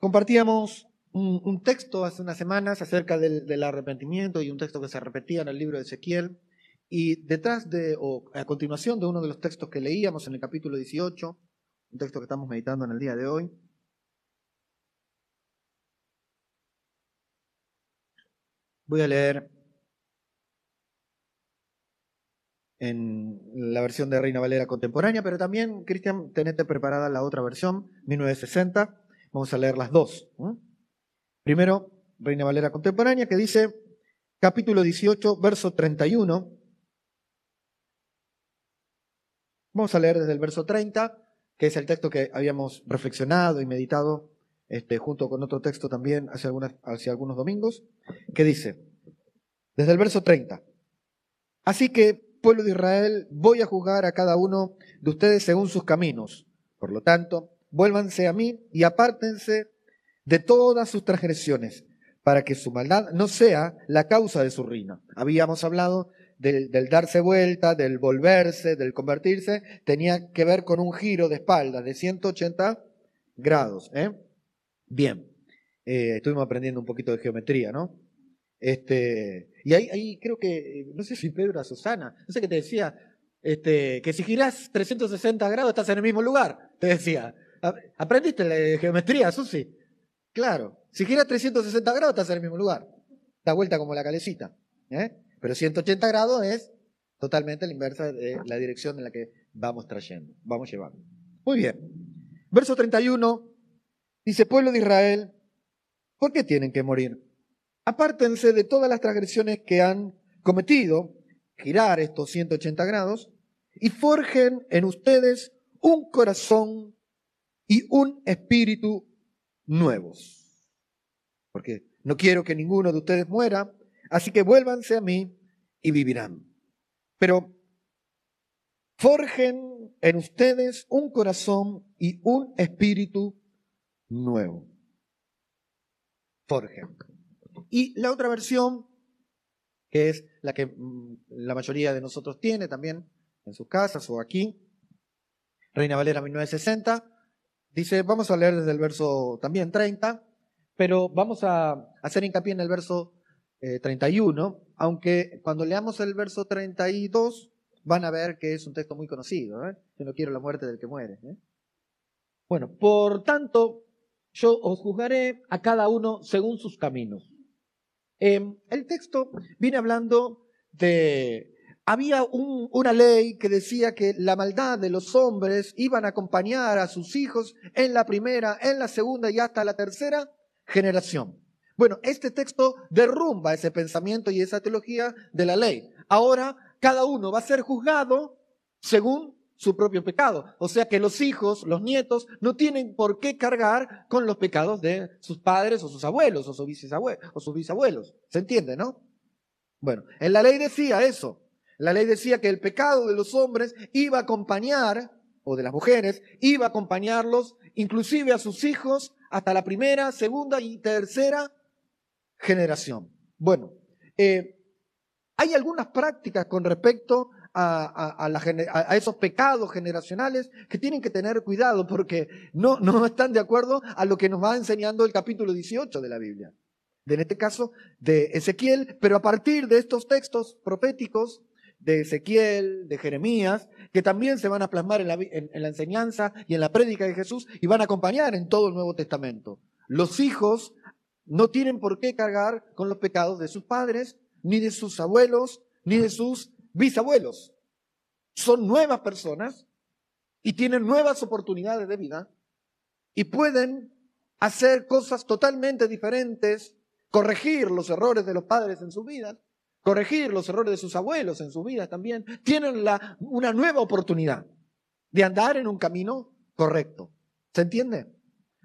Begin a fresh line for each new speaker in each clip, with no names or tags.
compartíamos un, texto hace unas semanas acerca del, arrepentimiento y un texto que se repetía en el libro de Ezequiel. Y detrás de, o a continuación de uno de los textos que leíamos en el capítulo 18, un texto que estamos meditando en el día de hoy, voy a leer en la versión de Reina Valera contemporánea, pero también, Cristian, tenete preparada la otra versión, 1960. Vamos a leer las dos. Primero, Reina Valera contemporánea, que dice, capítulo 18, verso 31. Vamos a leer desde el verso 30, que es el texto que habíamos reflexionado y meditado este, junto con otro texto también hace, algunas, hace algunos domingos, que dice, desde el verso 30, así que, pueblo de Israel, voy a juzgar a cada uno de ustedes según sus caminos. Por lo tanto, vuélvanse a mí y apártense de todas sus transgresiones, para que su maldad no sea la causa de su ruina. Habíamos hablado del, darse vuelta, del volverse, del convertirse, tenía que ver con un giro de espalda de 180 grados. ¿eh? Bien, eh, estuvimos aprendiendo un poquito de geometría, ¿no? Este, y ahí, creo que, no sé si Pedro a Susana, no sé qué te decía, este, que si girás 360 grados estás en el mismo lugar, te decía. ¿Aprendiste la geometría, Susi? Claro. Si gira 360 grados, estás en el mismo lugar. Da vuelta como la calecita. ¿eh? Pero 180 grados es totalmente la inversa de la dirección en la que vamos trayendo, vamos llevando. Muy bien. Verso 31 dice, pueblo de Israel, ¿por qué tienen que morir? Apártense de todas las transgresiones que han cometido, girar estos 180 grados, y forjen en ustedes un corazón y un espíritu nuevos. Porque no quiero que ninguno de ustedes muera, así que vuélvanse a mí y vivirán. Pero forjen en ustedes un corazón y un espíritu nuevo. Forjen. Y la otra versión, que es la que mm, la mayoría de nosotros tiene también en sus casas o aquí, Reina Valera 1960, Dice, vamos a leer desde el verso también 30, pero vamos a hacer hincapié en el verso 31, eh, aunque cuando leamos el verso 32 van a ver que es un texto muy conocido. ¿eh? Yo no quiero la muerte del que muere. ¿eh? Bueno, por tanto, yo os juzgaré a cada uno según sus caminos. Em, el texto viene hablando de había una ley que decía que la maldad de los hombres iban a acompañar a sus hijos en la primera, en la segunda y hasta la tercera generación. Bueno, este texto derrumba ese pensamiento y esa teología de la ley. Ahora cada uno va a ser juzgado según su propio pecado. O sea que los hijos, los nietos, no tienen por qué cargar con los pecados de sus padres o sus abuelos o sus bisabuelos. ¿Se entiende, no? Bueno, en la ley decía eso. La ley decía que el pecado de los hombres iba a acompañar, o de las mujeres, iba a acompañarlos, inclusive a sus hijos, hasta la primera, segunda y tercera generación. Bueno, eh, hay algunas prácticas con respecto a, a, esos pecados generacionales que tienen que tener cuidado porque no, no están de acuerdo a lo que nos va enseñando el capítulo 18 de la Biblia. En este caso, de Ezequiel, pero a partir de estos textos proféticos de Ezequiel, de Jeremías, que también se van a plasmar en la, en, la, enseñanza y en la prédica de Jesús y van a acompañar en todo el Nuevo Testamento. Los hijos no tienen por qué cargar con los pecados de sus padres, ni de sus abuelos, ni de sus bisabuelos. Son nuevas personas y tienen nuevas oportunidades de vida y pueden hacer cosas totalmente diferentes, corregir los errores de los padres en sus vidas corregir los errores de sus abuelos en su vida también, tienen la, una nueva oportunidad de andar en un camino correcto. ¿Se entiende?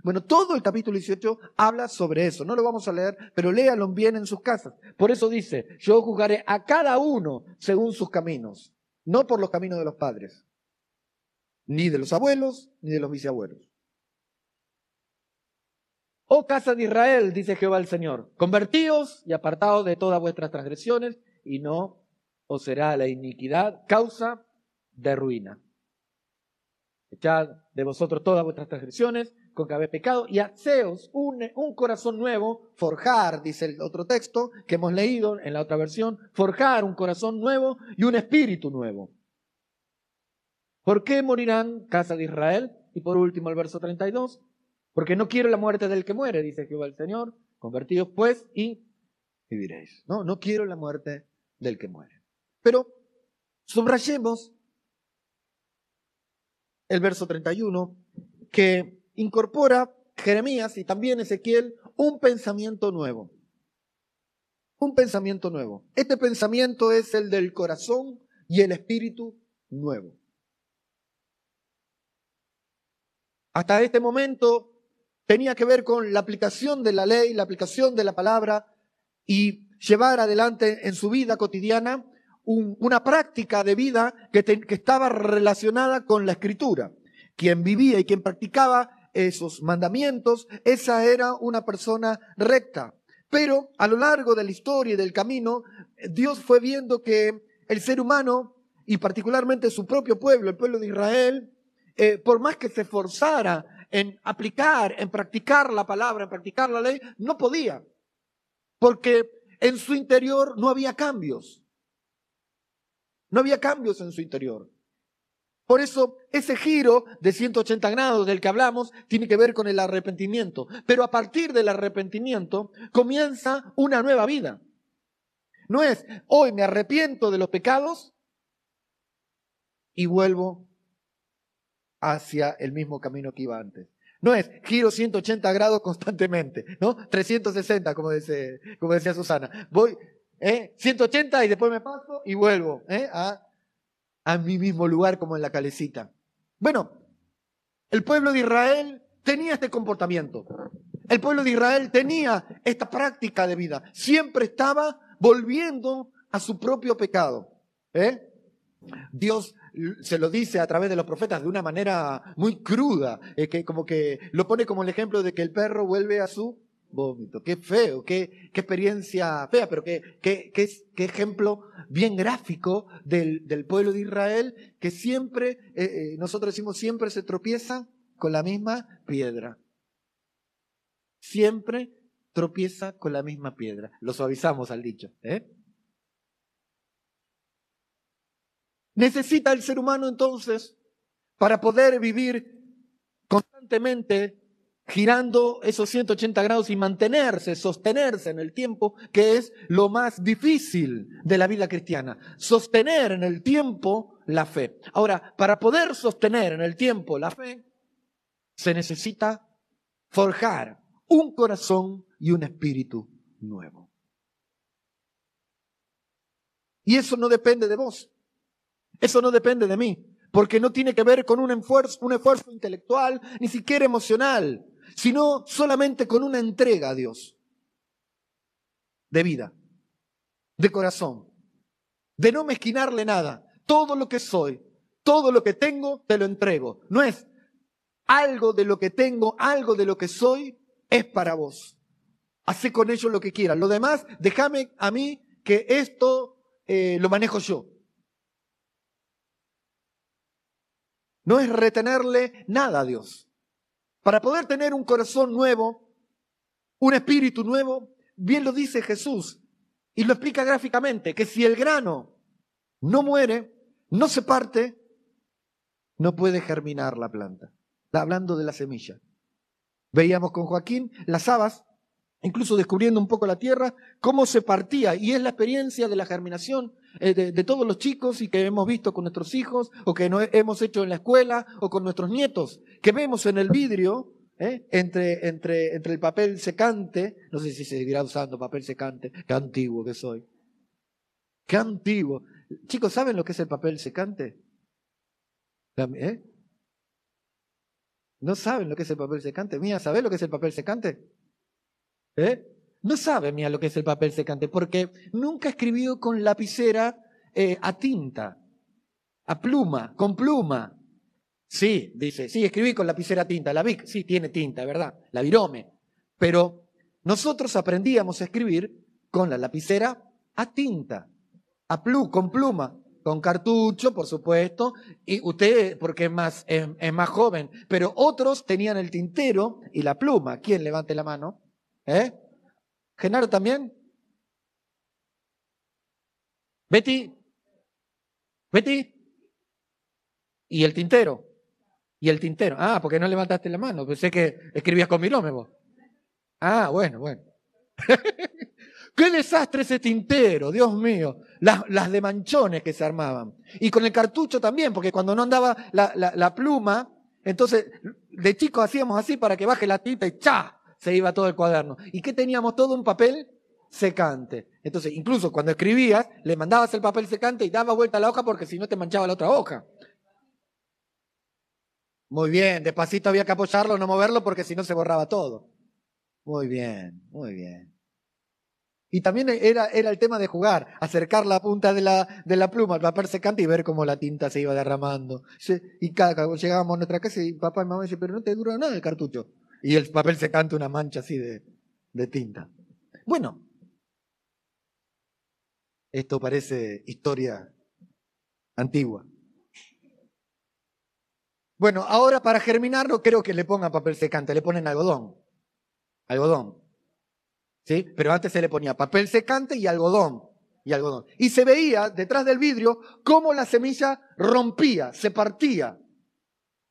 Bueno, todo el capítulo 18 habla sobre eso. No lo vamos a leer, pero léalo bien en sus casas. Por eso dice, yo juzgaré a cada uno según sus caminos, no por los caminos de los padres, ni de los abuelos, ni de los bisabuelos. Oh casa de Israel, dice Jehová el Señor, convertíos y apartaos de todas vuestras transgresiones, y no os será la iniquidad causa de ruina. echad de vosotros todas vuestras transgresiones con que habéis pecado y haceos un, un corazón nuevo, forjar, dice el otro texto que hemos leído en la otra versión, forjar un corazón nuevo y un espíritu nuevo. ¿Por qué morirán casa de Israel? Y por último el verso 32, porque no quiero la muerte del que muere, dice Jehová el Señor, convertidos pues y viviréis. No, no quiero la muerte del que muere. Pero subrayemos el verso 31, que incorpora Jeremías y también Ezequiel un pensamiento nuevo. Un pensamiento nuevo. Este pensamiento es el del corazón y el espíritu nuevo. Hasta este momento tenía que ver con la aplicación de la ley, la aplicación de la palabra y llevar adelante en su vida cotidiana una práctica de vida que, estaba relacionada con la escritura. Quien vivía y quien practicaba esos mandamientos, esa era una persona recta. Pero a lo largo de la historia y del camino, Dios fue viendo que el ser humano, y particularmente su propio pueblo, el pueblo de Israel, eh, por más que se esforzara en aplicar, en practicar la palabra, en practicar la ley, no podía. Porque en su interior no había cambios. No había cambios en su interior. Por eso ese giro de 180 grados del que hablamos tiene que ver con el arrepentimiento. Pero a partir del arrepentimiento comienza una nueva vida. No es, hoy me arrepiento de los pecados y vuelvo hacia el mismo camino que iba antes. No es giro 180 grados constantemente, ¿no? 360, como, dice, como decía Susana. Voy, ¿eh? 180 y después me paso y vuelvo ¿eh? a, a mi mismo lugar como en la calecita. Bueno, el pueblo de Israel tenía este comportamiento. El pueblo de Israel tenía esta práctica de vida. Siempre estaba volviendo a su propio pecado. ¿eh? Dios se lo dice a través de los profetas de una manera muy cruda, eh, que como que lo pone como el ejemplo de que el perro vuelve a su vómito. Qué feo, qué, experiencia fea, pero qué, qué, qué, qué ejemplo bien gráfico del, del, pueblo de Israel, que siempre, eh, eh, nosotros decimos, siempre se tropieza con la misma piedra. Siempre tropieza con la misma piedra. Lo suavizamos al dicho. ¿eh? Necesita el ser humano entonces, para poder vivir constantemente girando esos 180 grados y mantenerse, sostenerse en el tiempo, que es lo más difícil de la vida cristiana. Sostener en el tiempo la fe. Ahora, para poder sostener en el tiempo la fe, se necesita forjar un corazón y un espíritu nuevo. Y eso no depende de vos. Eso no depende de mí. Porque no tiene que ver con un esfuerzo, un esfuerzo intelectual, ni siquiera emocional sino solamente con una entrega a Dios de vida, de corazón, de no mezquinarle nada. Todo lo que soy, todo lo que tengo, te lo entrego. No es algo de lo que tengo, algo de lo que soy, es para vos. Hacé con ello lo que quieras. Lo demás, déjame a mí que esto eh, lo manejo yo. No es retenerle nada a Dios. Para poder tener un corazón nuevo, un espíritu nuevo, bien lo dice Jesús y lo explica gráficamente, que si el grano no muere, no se parte, no puede germinar la planta. Está hablando de la semilla. Veíamos con Joaquín las habas incluso descubriendo un poco la tierra, cómo se partía. Y es la experiencia de la germinación eh, de, todos los chicos y que hemos visto con nuestros hijos, o que no hemos hecho en la escuela, o con nuestros nietos, que vemos en el vidrio, eh, entre, entre, entre el papel secante, no sé si se seguirá usando papel secante, qué antiguo que soy. Qué antiguo. Chicos, ¿saben lo que es el papel secante? ¿Eh? ¿No saben lo que es el papel secante? Mía, ¿sabes lo que es el papel secante? ¿Eh? No sabe, mía, lo que es el papel secante, porque nunca escribió con lapicera eh, a tinta, a pluma, con pluma. Sí, dice, sí, escribí con lapicera a tinta. La Vic, sí, tiene tinta, ¿verdad? La virome. Pero nosotros aprendíamos a escribir con la lapicera a tinta, a plu, con pluma. con cartucho, por supuesto, y usted, porque es más, es, es más joven, pero otros tenían el tintero y la pluma. ¿Quién levante la mano? ¿Eh? ¿Genaro también? ¿Betty? ¿Betty? ¿Y el tintero? ¿Y el tintero? Ah, porque no levantaste la mano. Pensé que escribías con milome vos. Ah, bueno, bueno. Qué desastre ese tintero, Dios mío. Las, las, de manchones que se armaban. Y con el cartucho también, porque cuando no andaba la, la, la pluma, entonces de chicos hacíamos así para que baje la tinta y ¡cha! Se iba todo el cuaderno. ¿Y qué teníamos? Todo un papel secante. Entonces, incluso cuando escribías, le mandabas el papel secante y daba vuelta a la hoja porque si no te manchaba la otra hoja. Muy bien, despacito había que apoyarlo, no moverlo porque si no se borraba todo. Muy bien, muy bien. Y también era, el tema de jugar, acercar la punta de la, de la pluma al papel secante y ver cómo la tinta se iba derramando. Y cada, llegábamos a nuestra casa y papá y mamá dicen, pero no te dura nada el cartucho. Y el papel secante una mancha así de, de tinta. Bueno, esto parece historia antigua. Bueno, ahora para germinarlo creo que le pongan papel secante, le ponen algodón. Algodón. ¿Sí? Pero antes se le ponía papel secante y algodón. Y algodón. Y se veía detrás del vidrio cómo la semilla rompía, se partía.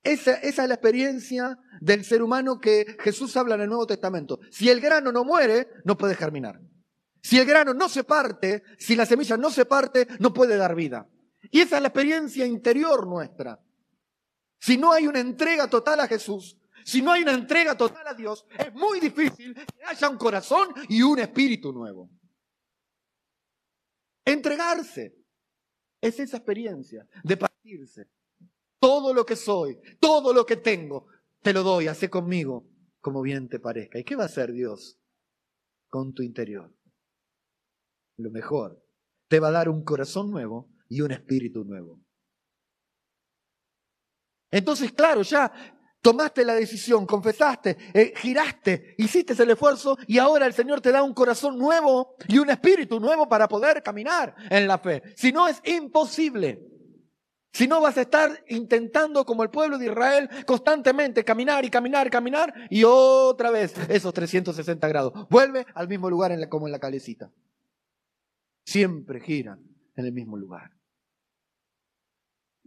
Esa, es la experiencia del ser humano que Jesús habla en el Nuevo Testamento. Si el grano no muere, no puede germinar. Si el grano no se parte, si la semilla no se parte, no puede dar vida. Y esa es la experiencia interior nuestra. Si no hay una entrega total a Jesús, si no hay una entrega total a Dios, es muy difícil que haya un corazón y un espíritu nuevo. Entregarse es esa experiencia de partirse. Todo lo que soy, todo lo que tengo, te lo doy, hace conmigo como bien te parezca. ¿Y qué va a hacer Dios con tu interior? Lo mejor, te va a dar un corazón nuevo y un espíritu nuevo. Entonces, claro, ya tomaste la decisión, confesaste, eh, giraste, hiciste el esfuerzo y ahora el Señor te da un corazón nuevo y un espíritu nuevo para poder caminar en la fe. Si no, es imposible. Si no, vas a estar intentando, como el pueblo de Israel, constantemente caminar y caminar, caminar, y otra vez esos 360 grados. Vuelve al mismo lugar como en la calecita. Siempre giran en el mismo lugar.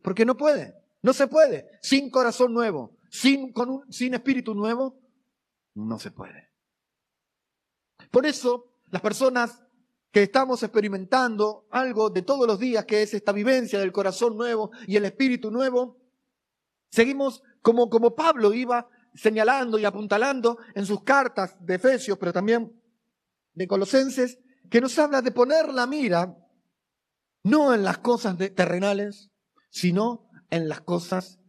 Porque no puede. No se puede. Sin corazón nuevo, sin, con sin espíritu nuevo, no se puede. Por eso, las personas que estamos experimentando algo de todos los días, que es esta vivencia del corazón nuevo y el espíritu nuevo, seguimos como, como Pablo iba señalando y apuntalando en sus cartas de Efesios, pero también de Colosenses, que nos habla de poner la mira no en las cosas terrenales, sino en las cosas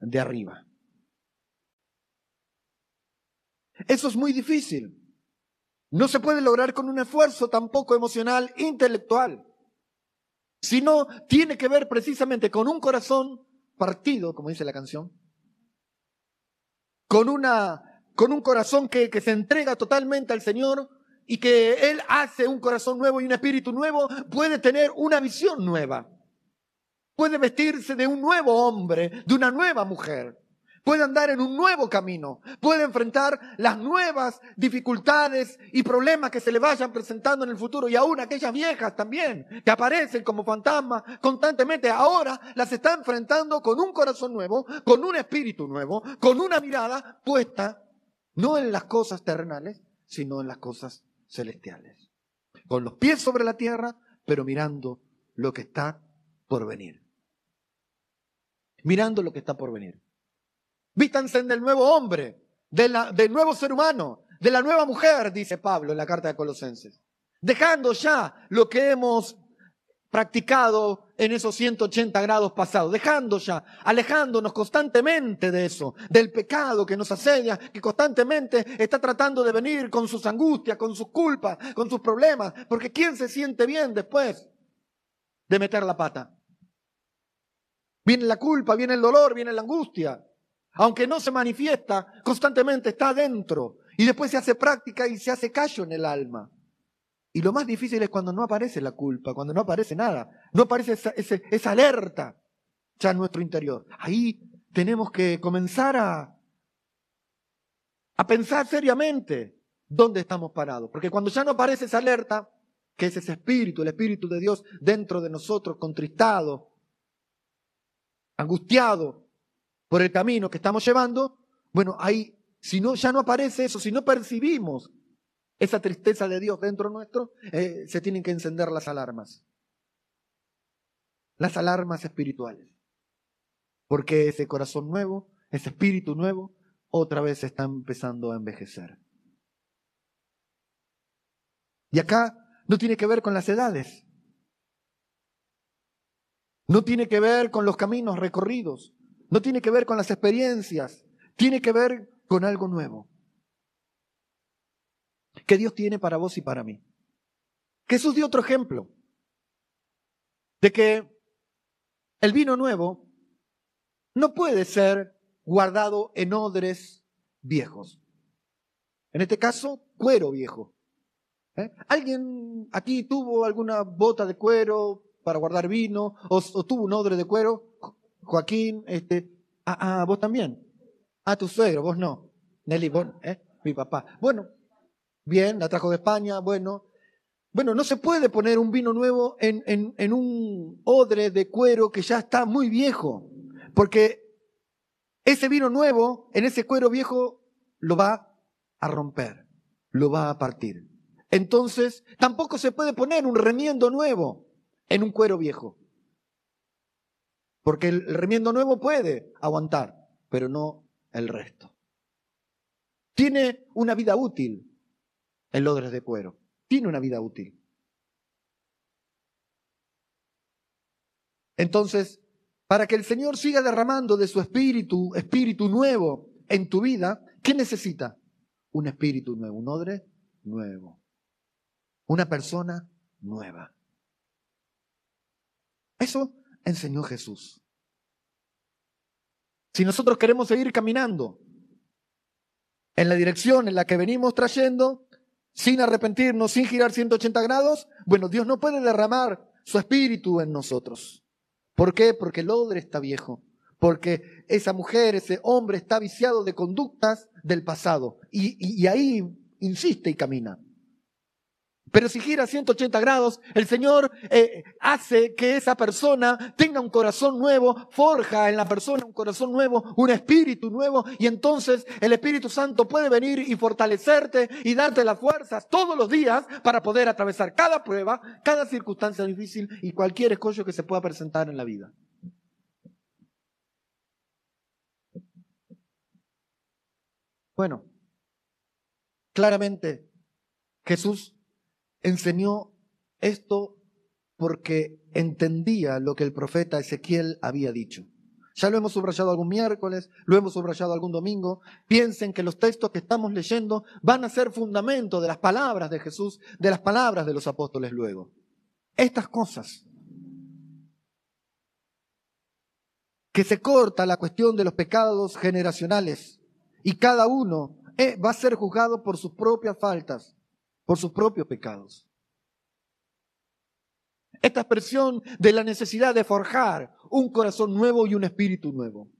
de arriba. Eso es muy difícil. No se puede lograr con un esfuerzo tampoco emocional, intelectual, sino tiene que ver precisamente con un corazón partido, como dice la canción, con, una, con un corazón que, que se entrega totalmente al Señor y que Él hace un corazón nuevo y un espíritu nuevo, puede tener una visión nueva. Puede vestirse de un nuevo hombre, de una nueva mujer. Puede andar en un nuevo camino. Puede enfrentar las nuevas dificultades y problemas que se le vayan presentando en el futuro. Y aún aquellas viejas también, que aparecen como fantasmas constantemente, ahora las está enfrentando con un corazón nuevo, con un espíritu nuevo, con una mirada puesta no en las cosas terrenales, sino en las cosas celestiales. Con los pies sobre la tierra, pero mirando lo que está por venir mirando lo que está por venir. Vístanse del nuevo hombre, del nuevo ser humano, de la nueva mujer, dice Pablo en la carta de Colosenses. Dejando ya lo que hemos practicado en esos 180 grados pasados, dejando ya, alejándonos constantemente de eso, del pecado que nos asedia, que constantemente está tratando de venir con sus angustias, con sus culpas, con sus problemas, porque ¿quién se siente bien después de meter la pata? Viene la culpa, viene el dolor, viene la angustia. Aunque no se manifiesta, constantemente está adentro. Y después se hace práctica y se hace callo en el alma. Y lo más difícil es cuando no aparece la culpa, cuando no aparece nada, no aparece esa, esa alerta ya en nuestro interior. Ahí tenemos que comenzar a, a pensar seriamente dónde estamos parados. Porque cuando ya no aparece esa alerta, que es ese espíritu, el espíritu de Dios dentro de nosotros, contristado, angustiado por el camino que estamos llevando, bueno, ahí, si no, ya no aparece eso, si no percibimos esa tristeza de Dios dentro nuestro, eh, se tienen que encender las alarmas. Las alarmas espirituales. Porque ese corazón nuevo, ese espíritu nuevo, otra vez está empezando a envejecer. Y acá no tiene que ver con las edades. No tiene que ver con los caminos recorridos. No tiene que ver con las experiencias. Tiene que ver con algo nuevo. Que Dios tiene para vos y para mí. Jesús dio otro ejemplo de que el vino nuevo no puede ser guardado en odres viejos. En este caso, cuero viejo. ¿Eh? ¿Alguien aquí tuvo alguna bota de cuero para guardar vino o, tuvo un odre de cuero? Joaquín, este, ah, ah, vos también. Ah, tu suegro, vos no. Nelly, vos, ¿eh? mi papá. Bueno, bien, la trajo de España, bueno. Bueno, no se puede poner un vino nuevo en, en, en un odre de cuero que ya está muy viejo, porque ese vino nuevo, en ese cuero viejo, lo va a romper, lo va a partir. Entonces, tampoco se puede poner un remiendo nuevo en un cuero viejo. Porque el remiendo nuevo puede aguantar, pero no el resto. Tiene una vida útil el odres de cuero. Tiene una vida útil. Entonces, para que el Señor siga derramando de su espíritu, espíritu nuevo en tu vida, ¿qué necesita? Un espíritu nuevo, un odre nuevo una persona nueva. Eso enseñó Jesús. Si nosotros queremos seguir caminando en la dirección en la que venimos trayendo, sin arrepentirnos, sin girar 180 grados, bueno, Dios no puede derramar su espíritu en nosotros. ¿Por qué? Porque el odre está viejo, porque esa mujer, ese hombre está viciado de conductas del pasado y, y ahí insiste y camina. Pero si gira 180 grados, el Señor eh, hace que esa persona tenga un corazón nuevo, forja en la persona un corazón nuevo, un espíritu nuevo, y entonces el Espíritu Santo puede venir y fortalecerte y darte las fuerzas todos los días para poder atravesar cada prueba, cada circunstancia difícil y cualquier escollo que se pueda presentar en la vida. Bueno, claramente Jesús enseñó esto porque entendía lo que el profeta Ezequiel había dicho. Ya lo hemos subrayado algún miércoles, lo hemos subrayado algún domingo. Piensen que los textos que estamos leyendo van a ser fundamento de las palabras de Jesús, de las palabras de los apóstoles luego. Estas cosas. Que se corta la cuestión de los pecados generacionales y cada uno eh, va a ser juzgado por sus propias faltas por sus propios pecados. Esta expresión de la necesidad de forjar un corazón nuevo y un espíritu nuevo.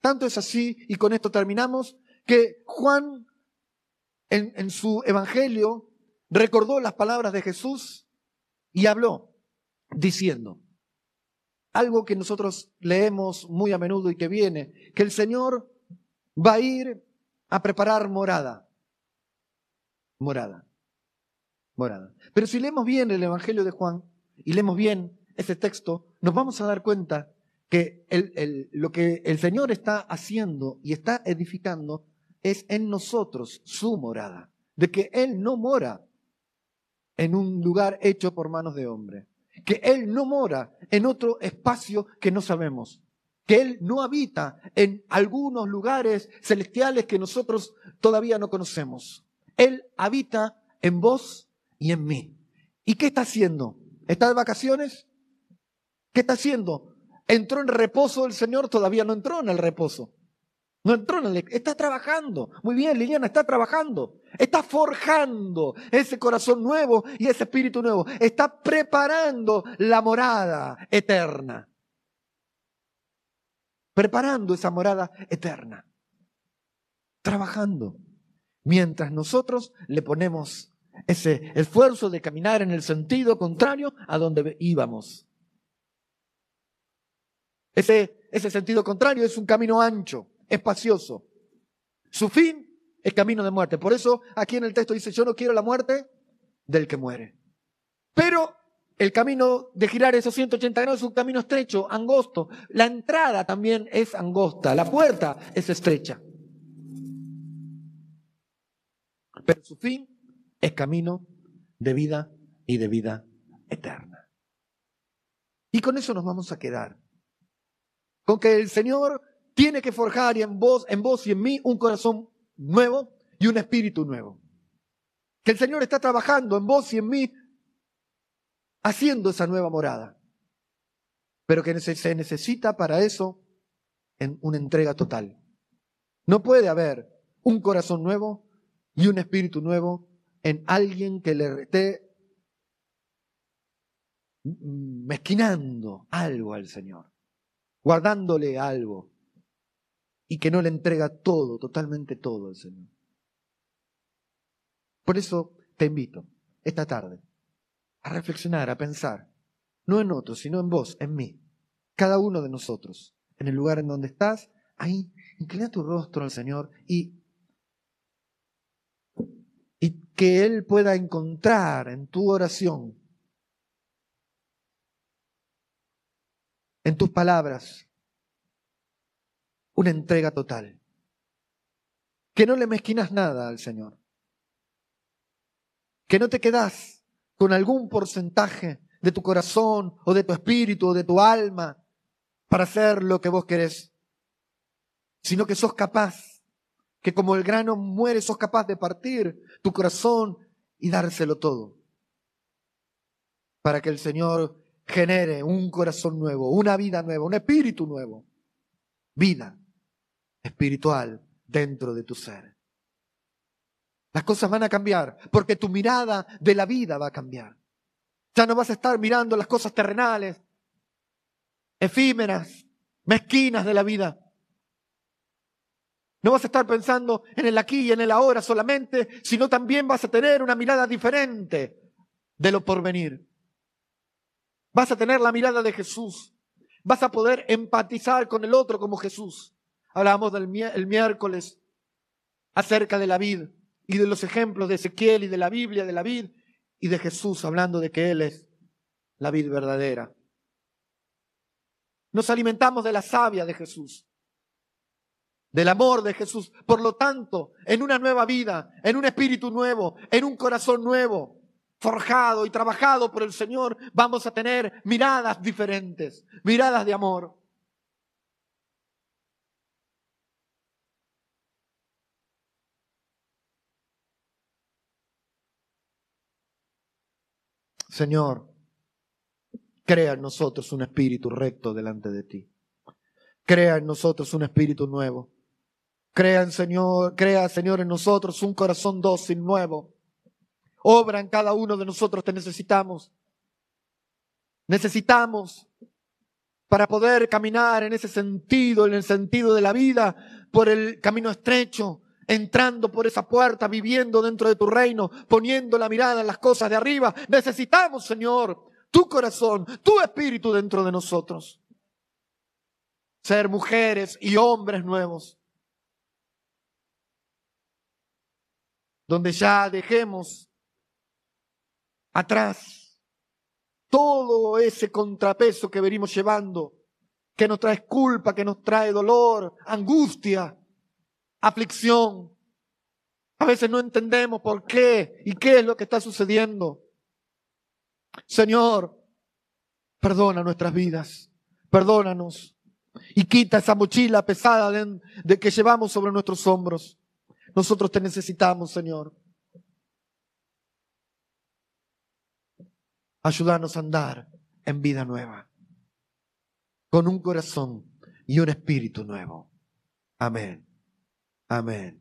Tanto es así, y con esto terminamos, que Juan en, en su evangelio recordó las palabras de Jesús y habló diciendo, algo que nosotros leemos muy a menudo y que viene, que el Señor va a ir a preparar morada morada. Morada. Pero si leemos bien el Evangelio de Juan y leemos bien ese texto, nos vamos a dar cuenta que lo que el Señor está haciendo y está edificando es en nosotros su morada. De que Él no mora en un lugar hecho por manos de hombre. Que Él no mora en otro espacio que no sabemos. Que Él no habita en algunos lugares celestiales que nosotros todavía no conocemos. Él habita en vos y en mí. ¿Y qué está haciendo? ¿Está de vacaciones? ¿Qué está haciendo? ¿Entró en reposo el Señor? Todavía no entró en el reposo. No entró en el, está trabajando. Muy bien, Liliana, está trabajando. Está forjando ese corazón nuevo y ese espíritu nuevo. Está preparando la morada eterna. Preparando esa morada eterna. Trabajando. Mientras nosotros le ponemos ese esfuerzo de caminar en el sentido contrario a donde íbamos. Ese, ese sentido contrario es un camino ancho espacioso. Su fin es camino de muerte. Por eso aquí en el texto dice, yo no quiero la muerte del que muere. Pero el camino de girar esos 180 grados es un camino estrecho, angosto. La entrada también es angosta, la puerta es estrecha. Pero su fin es camino de vida y de vida eterna. Y con eso nos vamos a quedar. Con que el Señor tiene que forjar en vos, en vos y en mí un corazón nuevo y un espíritu nuevo. Que el Señor está trabajando en vos y en mí haciendo esa nueva morada. Pero que se necesita para eso en una entrega total. No puede haber un corazón nuevo y un espíritu nuevo en alguien que le esté mezquinando algo al Señor, guardándole algo, y que no le entrega todo, totalmente todo al Señor. Por eso te invito esta tarde a reflexionar, a pensar, no en otros, sino en vos, en mí, cada uno de nosotros, en el lugar en donde estás, ahí, inclina tu rostro al Señor y, y que Él pueda encontrar en tu oración, en tus palabras, una entrega total. Que no le mezquinas nada al Señor. Que no te quedas con algún porcentaje de tu corazón o de tu espíritu o de tu alma para hacer lo que vos querés, sino que sos capaz, que como el grano muere, sos capaz de partir tu corazón y dárselo todo, para que el Señor genere un corazón nuevo, una vida nueva, un espíritu nuevo, vida espiritual dentro de tu ser. Las cosas van a cambiar porque tu mirada de la vida va a cambiar. Ya no vas a estar mirando las cosas terrenales, efímeras, mezquinas de la vida. No vas a estar pensando en el aquí y en el ahora solamente, sino también vas a tener una mirada diferente de lo porvenir. Vas a tener la mirada de Jesús. Vas a poder empatizar con el otro como Jesús. Hablábamos del el miércoles acerca de la vid y de los ejemplos de Ezequiel y de la Biblia, de la vid y de Jesús, hablando de que Él es la vid verdadera. Nos alimentamos de la savia de Jesús, del amor de Jesús. Por lo tanto, en una nueva vida, en un espíritu nuevo, en un corazón nuevo, forjado y trabajado por el Señor, vamos a tener miradas diferentes, miradas de amor. Señor, crea en nosotros un espíritu recto delante de ti. Crea en nosotros un espíritu nuevo. Crea, en Señor, crea, Señor, en nosotros un corazón dócil nuevo. Obra en cada uno de nosotros, te necesitamos. Necesitamos para poder caminar en ese sentido, en el sentido de la vida, por el camino estrecho, entrando por esa puerta, viviendo dentro de tu reino, poniendo la mirada en las cosas de arriba. Necesitamos, Señor, tu corazón, tu espíritu dentro de nosotros. Ser mujeres y hombres nuevos. Donde ya dejemos atrás todo ese contrapeso que venimos llevando, que nos trae culpa, que nos trae dolor, angustia, aflicción. A veces no entendemos por qué y qué es lo que está sucediendo. Señor, perdona nuestras vidas, perdónanos y quita esa mochila pesada de, de, que llevamos sobre nuestros hombros. Nosotros te necesitamos, Señor. Ayúdanos a andar en vida nueva, con un corazón y un espíritu nuevo. Amén. Amén.